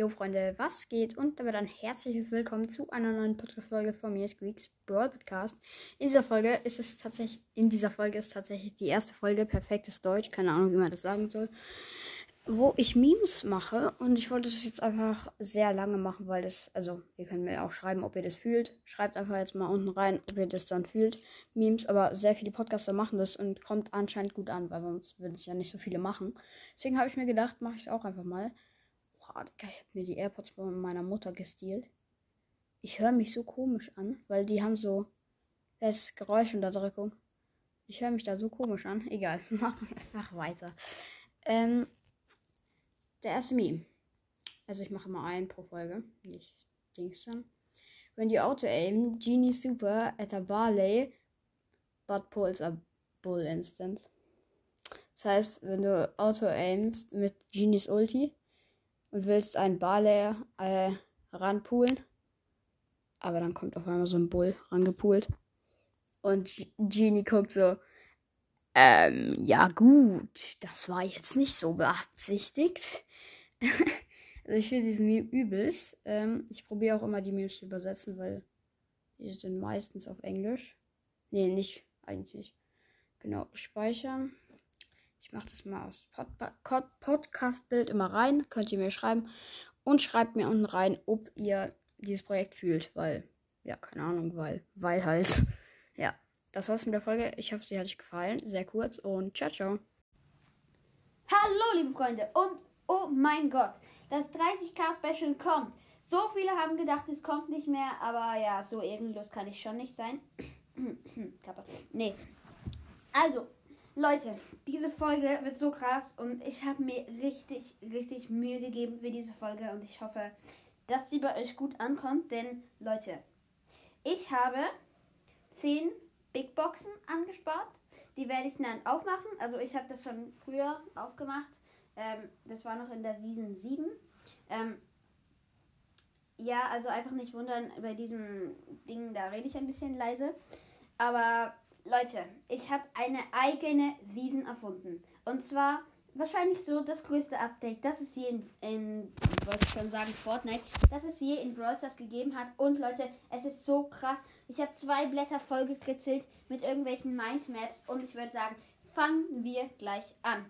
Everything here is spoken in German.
Jo Freunde, was geht? Und damit ein herzliches Willkommen zu einer neuen Podcast-Folge von mir, Squeaks Brawl Podcast. In dieser Folge ist es tatsächlich, in dieser Folge ist tatsächlich die erste Folge perfektes Deutsch, keine Ahnung, wie man das sagen soll, wo ich Memes mache und ich wollte es jetzt einfach sehr lange machen, weil das, also ihr könnt mir auch schreiben, ob ihr das fühlt. Schreibt einfach jetzt mal unten rein, ob ihr das dann fühlt. Memes, aber sehr viele Podcaster machen das und kommt anscheinend gut an, weil sonst würden es ja nicht so viele machen. Deswegen habe ich mir gedacht, mache ich es auch einfach mal. Digga, ich habe mir die AirPods von meiner Mutter gestealt. Ich höre mich so komisch an, weil die haben so. Es ist Geräuschunterdrückung. Ich höre mich da so komisch an. Egal, wir einfach weiter. Ähm, der erste Meme. Also ich mache mal einen pro Folge. Nicht Dings dann. When you auto aim, Genie super at a barley, but pulls a bull instant. Das heißt, wenn du auto aimst mit Genies Ulti, und willst einen Barley äh, ranpoolen. Aber dann kommt auf einmal so ein Bull rangepoolt. Und Genie guckt so, ähm, ja gut, das war jetzt nicht so beabsichtigt. also ich finde diesen Meme übelst. Ähm, ich probiere auch immer die Memes zu übersetzen, weil die sind meistens auf Englisch. Nee, nicht eigentlich. Genau, speichern. Ich mache das mal aus Pod Podcast-Bild immer rein. Könnt ihr mir schreiben. Und schreibt mir unten rein, ob ihr dieses Projekt fühlt. Weil, ja, keine Ahnung, weil, weil halt. ja, das war's mit der Folge. Ich hoffe, sie hat euch gefallen. Sehr kurz und ciao, ciao. Hallo, liebe Freunde. Und, oh mein Gott, das 30k-Special kommt. So viele haben gedacht, es kommt nicht mehr. Aber ja, so ehrenlos kann ich schon nicht sein. Kappa. Nee. Also, Leute, diese Folge wird so krass und ich habe mir richtig, richtig Mühe gegeben für diese Folge und ich hoffe, dass sie bei euch gut ankommt, denn Leute, ich habe 10 Big Boxen angespart. Die werde ich dann aufmachen. Also ich habe das schon früher aufgemacht. Ähm, das war noch in der Season 7. Ähm, ja, also einfach nicht wundern, bei diesem Ding, da rede ich ein bisschen leise. Aber Leute, ich habe eine eigene Season erfunden. Und zwar wahrscheinlich so das größte Update, das es je in, in wollte schon sagen, Fortnite, das es je in Brawl Stars gegeben hat. Und Leute, es ist so krass. Ich habe zwei Blätter vollgekritzelt mit irgendwelchen Mindmaps und ich würde sagen, fangen wir gleich an.